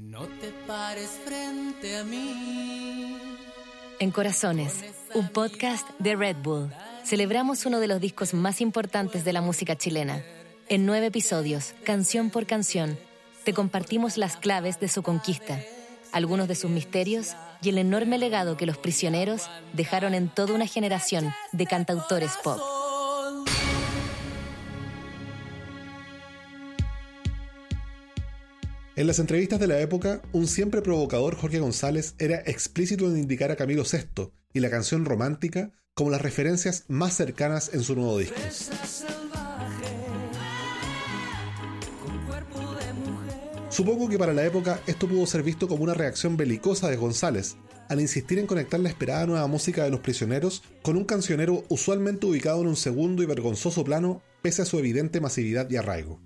No te pares frente a mí. En Corazones, un podcast de Red Bull, celebramos uno de los discos más importantes de la música chilena. En nueve episodios, canción por canción, te compartimos las claves de su conquista, algunos de sus misterios y el enorme legado que los prisioneros dejaron en toda una generación de cantautores pop. En las entrevistas de la época, un siempre provocador Jorge González era explícito en indicar a Camilo VI y la canción romántica como las referencias más cercanas en su nuevo disco. Supongo que para la época esto pudo ser visto como una reacción belicosa de González, al insistir en conectar la esperada nueva música de los prisioneros con un cancionero usualmente ubicado en un segundo y vergonzoso plano pese a su evidente masividad y arraigo.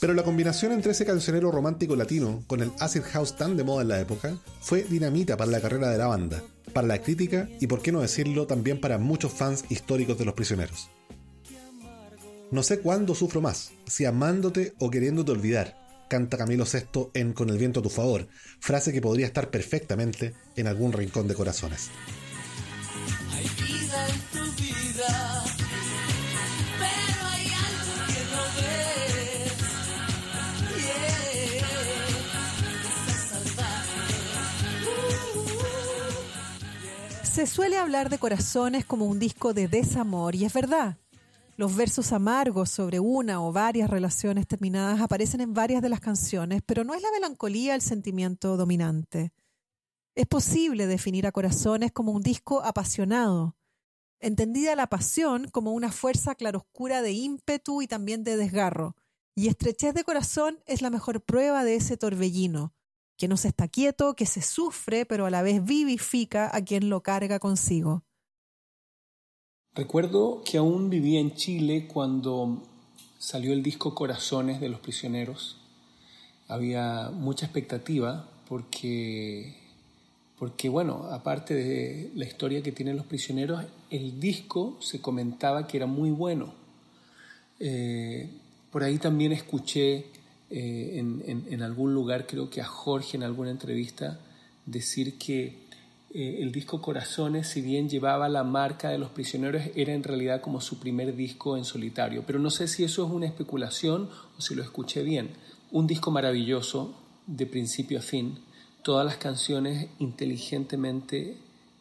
Pero la combinación entre ese cancionero romántico latino con el acid house tan de moda en la época fue dinamita para la carrera de la banda, para la crítica y por qué no decirlo también para muchos fans históricos de los prisioneros. No sé cuándo sufro más, si amándote o queriéndote olvidar, canta Camilo VI en Con el viento a tu favor, frase que podría estar perfectamente en algún rincón de corazones. Se suele hablar de Corazones como un disco de desamor, y es verdad. Los versos amargos sobre una o varias relaciones terminadas aparecen en varias de las canciones, pero no es la melancolía el sentimiento dominante. Es posible definir a Corazones como un disco apasionado, entendida la pasión como una fuerza claroscura de ímpetu y también de desgarro, y estrechez de corazón es la mejor prueba de ese torbellino, que no se está quieto, que se sufre, pero a la vez vivifica a quien lo carga consigo. Recuerdo que aún vivía en Chile cuando salió el disco Corazones de los Prisioneros. Había mucha expectativa porque, porque, bueno, aparte de la historia que tienen los prisioneros, el disco se comentaba que era muy bueno. Eh, por ahí también escuché eh, en, algún lugar, creo que a Jorge en alguna entrevista, decir que eh, el disco Corazones, si bien llevaba la marca de los prisioneros, era en realidad como su primer disco en solitario. Pero no sé si eso es una especulación o si lo escuché bien. Un disco maravilloso, de principio a fin, todas las canciones inteligentemente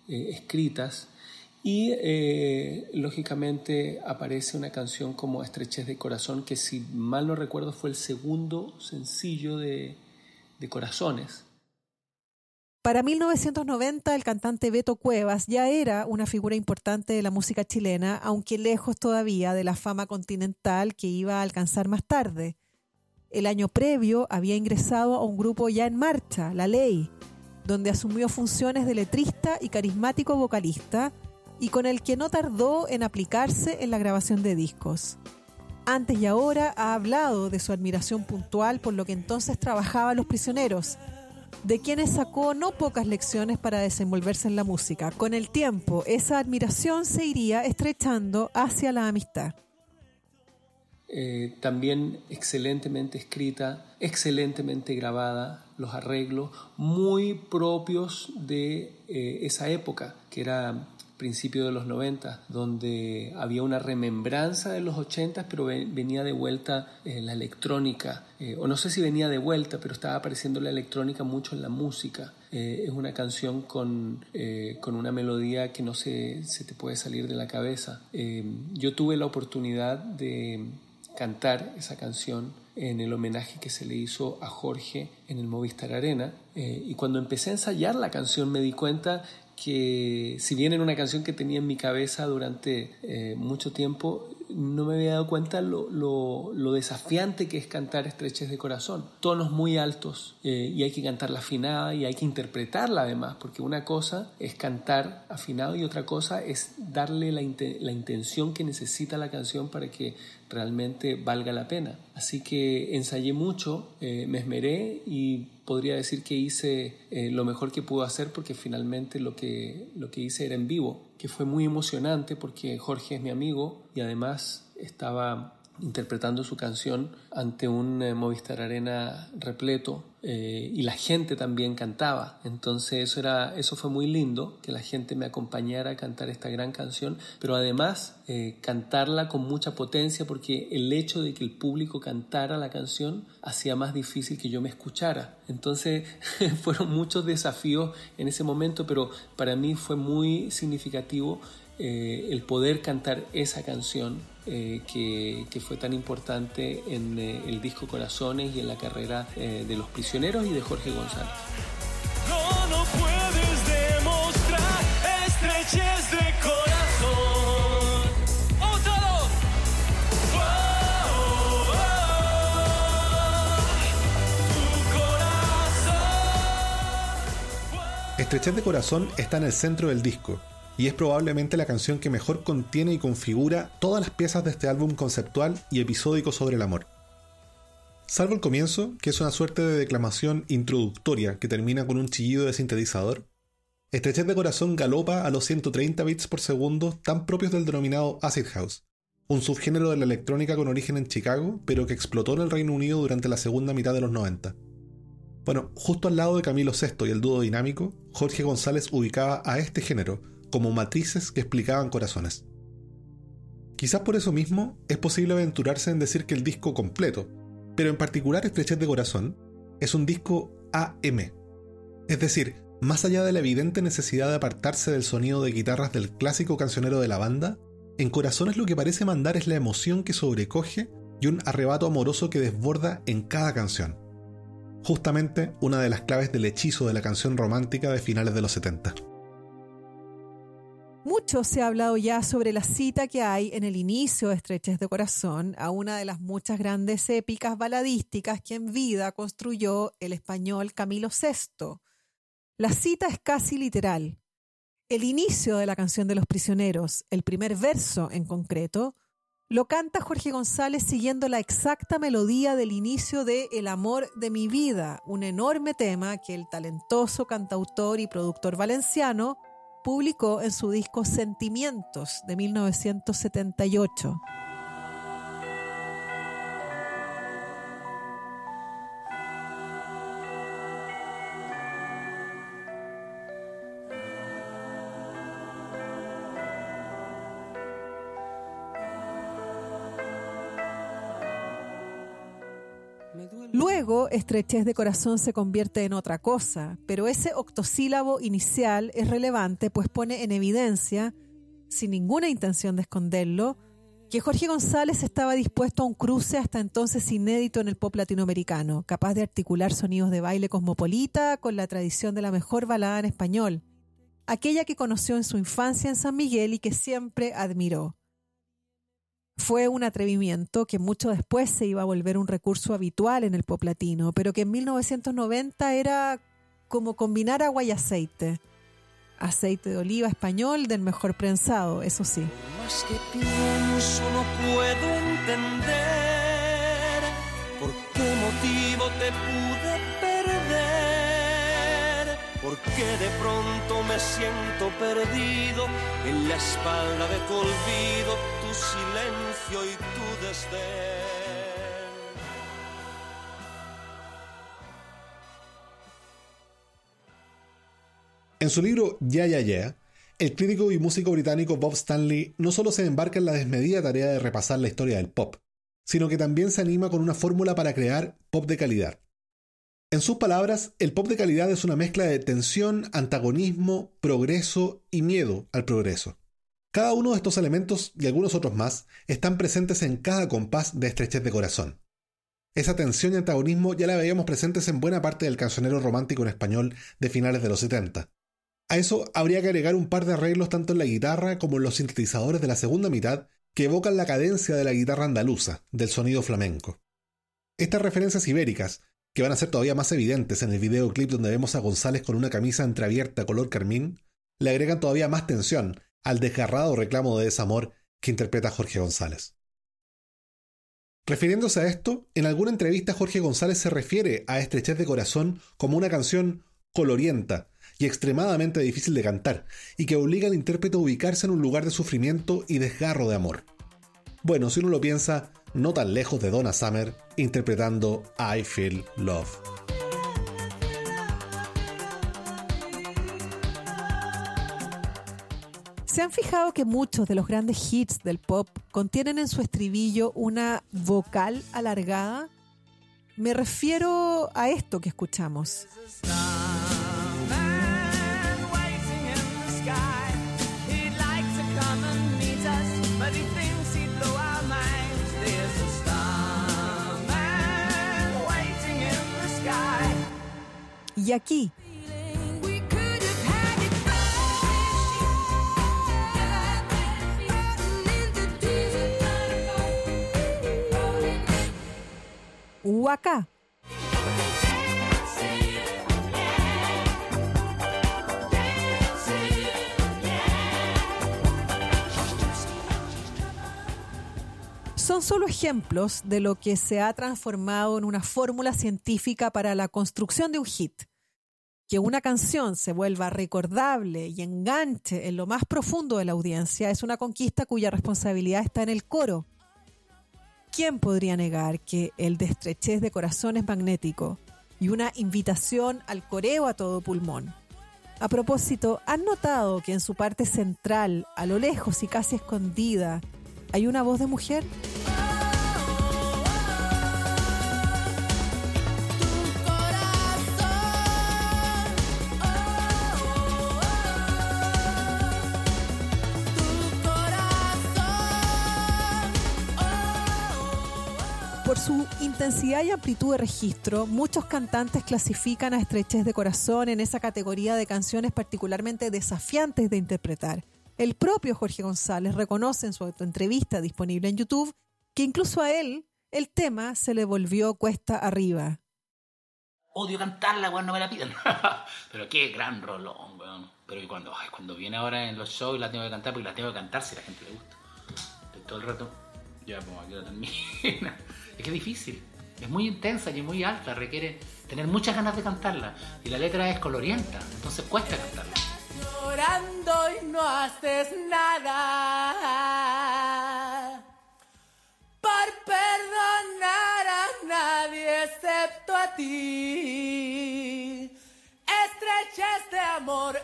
eh, escritas y eh, lógicamente aparece una canción como Estrechez de Corazón, que si mal no recuerdo fue el segundo sencillo de, de Corazones. Para 1990 el cantante Beto Cuevas ya era una figura importante de la música chilena, aunque lejos todavía de la fama continental que iba a alcanzar más tarde. El año previo había ingresado a un grupo ya en marcha, La Ley, donde asumió funciones de letrista y carismático vocalista, y con el que no tardó en aplicarse en la grabación de discos. Antes y ahora ha hablado de su admiración puntual por lo que entonces trabajaba Los Prisioneros, de quienes sacó no pocas lecciones para desenvolverse en la música. Con el tiempo, esa admiración se iría estrechando hacia la amistad. Eh, también excelentemente escrita, excelentemente grabada, los arreglos muy propios de eh, esa época, que era principio de los 90, donde había una remembranza de los 80, pero venía de vuelta eh, la electrónica, eh, o no sé si venía de vuelta, pero estaba apareciendo la electrónica mucho en la música. Eh, es una canción con, con, una melodía que no se, se, te puede salir de la cabeza. yo tuve la oportunidad de cantar esa canción en el homenaje que se le hizo a Jorge en el Movistar Arena. y cuando empecé a ensayar la canción me di cuenta que si bien era una canción que tenía en mi cabeza durante eh, mucho tiempo, no me había dado cuenta lo, lo, desafiante que es cantar estreches de corazón. Tonos muy altos eh, y hay que cantarla afinada y hay que interpretarla además, porque una cosa es cantar afinado y otra cosa es darle la, la intención que necesita la canción para que realmente valga la pena. Así que ensayé mucho, eh, me esmeré y podría decir que hice eh, lo mejor que pude hacer porque finalmente lo que, lo que hice era en vivo, que fue muy emocionante porque Jorge es mi amigo y además estaba interpretando su canción ante un eh, Movistar Arena repleto eh, y la gente también cantaba. Entonces eso, era, eso fue muy lindo, que la gente me acompañara a cantar esta gran canción, pero además eh, cantarla con mucha potencia porque el hecho de que el público cantara la canción hacía más difícil que yo me escuchara. Entonces fueron muchos desafíos en ese momento, pero para mí fue muy significativo el poder cantar esa canción eh, que, fue tan importante en eh, el disco Corazones y en la carrera eh, de Los Prisioneros y de Jorge González. No, puedes demostrar estrechez de corazón. Estrechez de corazón está en el centro del disco y es probablemente la canción que mejor contiene y configura todas las piezas de este álbum conceptual y episódico sobre el amor. Salvo el comienzo, que es una suerte de declamación introductoria que termina con un chillido de sintetizador, Estrechez de Corazón galopa a los 130 bits por segundo tan propios del denominado Acid House, un subgénero de la electrónica con origen en Chicago, pero que explotó en el Reino Unido durante la segunda mitad de los 90. Bueno, justo al lado de Camilo VI y el dúo dinámico, Jorge González ubicaba a este género como matrices que explicaban corazones. Quizás por eso mismo es posible aventurarse en decir que el disco completo, pero en particular Estrechez de Corazón, es un disco AM. Es decir, más allá de la evidente necesidad de apartarse del sonido de guitarras del clásico cancionero de la banda, en Corazones lo que parece mandar es la emoción que sobrecoge y un arrebato amoroso que desborda en cada canción. Justamente una de las claves del hechizo de la canción romántica de finales de los 70. Mucho se ha hablado ya sobre la cita que hay en el inicio de Estreches de Corazón a una de las muchas grandes épicas baladísticas que en vida construyó el español Camilo VI. La cita es casi literal. El inicio de la canción de los prisioneros, el primer verso en concreto, lo canta Jorge González siguiendo la exacta melodía del inicio de El amor de mi vida, un enorme tema que el talentoso cantautor y productor valenciano publicó en su disco Sentimientos de 1978. Luego, estrechez de corazón se convierte en otra cosa, pero ese octosílabo inicial es relevante pues pone en evidencia, sin ninguna intención de esconderlo, que Jorge González estaba dispuesto a un cruce hasta entonces inédito en el pop latinoamericano, capaz de articular sonidos de baile cosmopolita con la tradición de la mejor balada en español, aquella que conoció en su infancia en San Miguel y que siempre admiró. Fue un atrevimiento que mucho después se iba a volver un recurso habitual en el pop latino, pero que en 1990 era como combinar agua y aceite. Aceite de oliva español del mejor prensado, eso sí. Más que puedo entender por qué motivo te porque de pronto me siento perdido en la espalda de tu olvido silencio y tu desdén. En su libro Ya Ya Ya, el crítico y músico británico Bob Stanley no solo se embarca en la desmedida tarea de repasar la historia del pop, sino que también se anima con una fórmula para crear pop de calidad. En sus palabras, el pop de calidad es una mezcla de tensión, antagonismo, progreso y miedo al progreso. Cada uno de estos elementos y algunos otros más están presentes en cada compás de estrechez de corazón. Esa tensión y antagonismo ya la veíamos presentes en buena parte del cancionero romántico en español de finales de los 70. A eso habría que agregar un par de arreglos tanto en la guitarra como en los sintetizadores de la segunda mitad que evocan la cadencia de la guitarra andaluza, del sonido flamenco. Estas referencias ibéricas, que van a ser todavía más evidentes en el videoclip donde vemos a González con una camisa entreabierta color carmín, le agregan todavía más tensión al desgarrado reclamo de desamor que interpreta Jorge González. Refiriéndose a esto, en alguna entrevista Jorge González se refiere a Estrechez de Corazón como una canción colorienta y extremadamente difícil de cantar, y que obliga al intérprete a ubicarse en un lugar de sufrimiento y desgarro de amor. Bueno, si uno lo piensa, no tan lejos de Donna Summer, interpretando I Feel Love. ¿Se han fijado que muchos de los grandes hits del pop contienen en su estribillo una vocal alargada? Me refiero a esto que escuchamos. Y aquí, o acá. Son solo ejemplos de lo que se ha transformado en una fórmula científica para la construcción de un hit. Que una canción se vuelva recordable y enganche en lo más profundo de la audiencia es una conquista cuya responsabilidad está en el coro. ¿Quién podría negar que el de estrechez de corazón es magnético y una invitación al coreo a todo pulmón? A propósito, ¿han notado que en su parte central, a lo lejos y casi escondida, hay una voz de mujer? Por su intensidad y amplitud de registro, muchos cantantes clasifican a Estrechez de Corazón en esa categoría de canciones particularmente desafiantes de interpretar. El propio Jorge González reconoce en su entrevista disponible en YouTube que incluso a él el tema se le volvió cuesta arriba. Odio cantarla, weón, no me la piden. Pero qué gran rolón, weón. Pero cuando, cuando viene ahora en los shows la tengo que cantar, porque la tengo que cantar si la gente le gusta. todo el rato, ya, pues aquí la termina. Es que es difícil. Es muy intensa y muy alta, requiere tener muchas ganas de cantarla. Y la letra es colorienta, entonces cuesta cantarla. Llorando y no haces nada por perdonar a nadie excepto a ti. Estrechez de amor,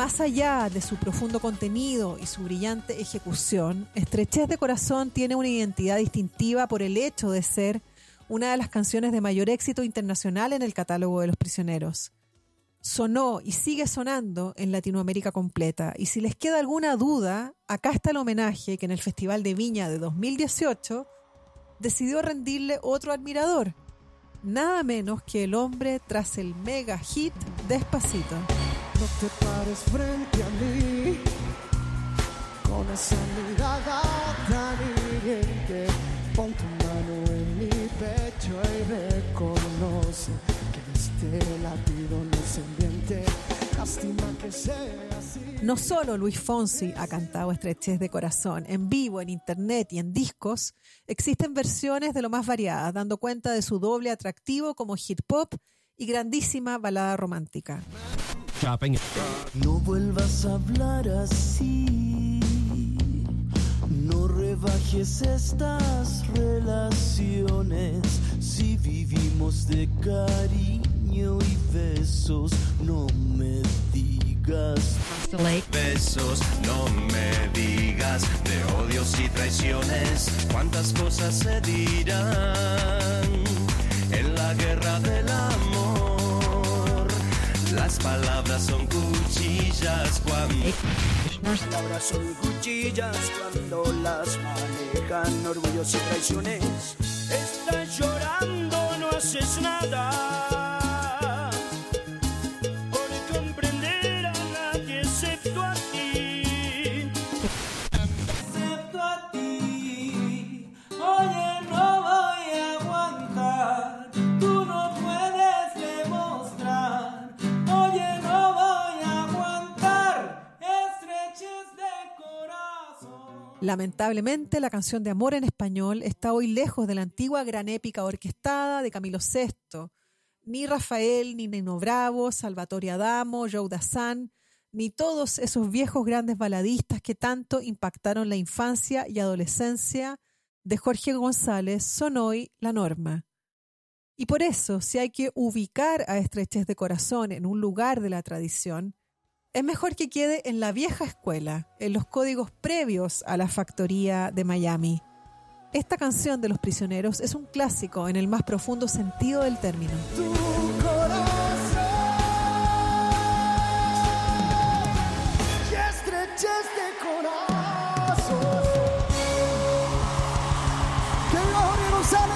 Más allá de su profundo contenido y su brillante ejecución, Estrechez de Corazón tiene una identidad distintiva por el hecho de ser una de las canciones de mayor éxito internacional en el catálogo de los prisioneros. Sonó y sigue sonando en Latinoamérica completa. Y si les queda alguna duda, acá está el homenaje que en el Festival de Viña de 2018 decidió rendirle otro admirador, nada menos que el hombre tras el mega hit Despacito. No te pares frente a mí con esa mirada tan. Pon tu mano en mi pecho y reconoce que este latido no que sea así. No solo Luis Fonsi ha cantado Estrechez de Corazón, en vivo, en internet y en discos, existen versiones de lo más variadas, dando cuenta de su doble atractivo como hit pop y grandísima balada romántica. No vuelvas a hablar así. No rebajes estas relaciones. Si vivimos de cariño y besos, no me digas. Besos, no me digas de odios y traiciones. Cuántas cosas se dirán Las palabras son cuchillas cuando. Palabras son cuchillas cuando las manejan orgullos y traiciones. Estás llorando, no haces nada. Lamentablemente, la canción de amor en español está hoy lejos de la antigua gran épica orquestada de Camilo VI. Ni Rafael, ni Nino Bravo, Salvatore Adamo, Joe Dassin, ni todos esos viejos grandes baladistas que tanto impactaron la infancia y adolescencia de Jorge González son hoy la norma. Y por eso, si hay que ubicar a Estrechez de Corazón en un lugar de la tradición, es mejor que quede en la vieja escuela, en los códigos previos a la factoría de Miami. Esta canción de los prisioneros es un clásico en el más profundo sentido del término.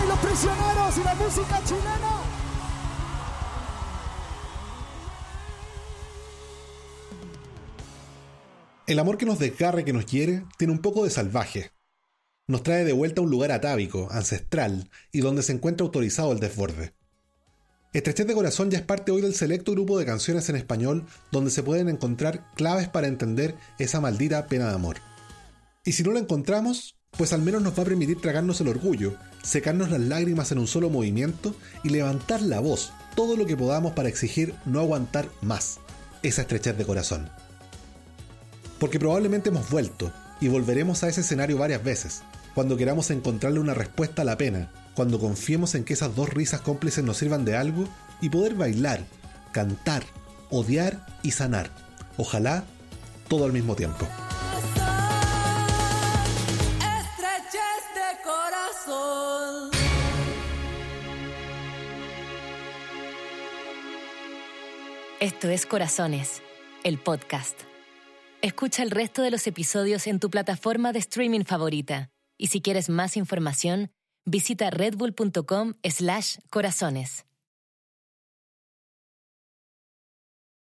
Y los prisioneros y la música chilena. El amor que nos desgarra que nos hiere tiene un poco de salvaje. Nos trae de vuelta a un lugar atávico, ancestral, y donde se encuentra autorizado el desborde. Estrechez de Corazón ya es parte hoy del selecto grupo de canciones en español donde se pueden encontrar claves para entender esa maldita pena de amor. Y si no la encontramos, pues al menos nos va a permitir tragarnos el orgullo, secarnos las lágrimas en un solo movimiento y levantar la voz todo lo que podamos para exigir no aguantar más esa estrechez de corazón. Porque probablemente hemos vuelto y volveremos a ese escenario varias veces, cuando queramos encontrarle una respuesta a la pena, cuando confiemos en que esas dos risas cómplices nos sirvan de algo y poder bailar, cantar, odiar y sanar. Ojalá todo al mismo tiempo. Estrechez de corazón. Esto es Corazones, el podcast. Escucha el resto de los episodios en tu plataforma de streaming favorita. Y si quieres más información, visita redbull.com slash corazones.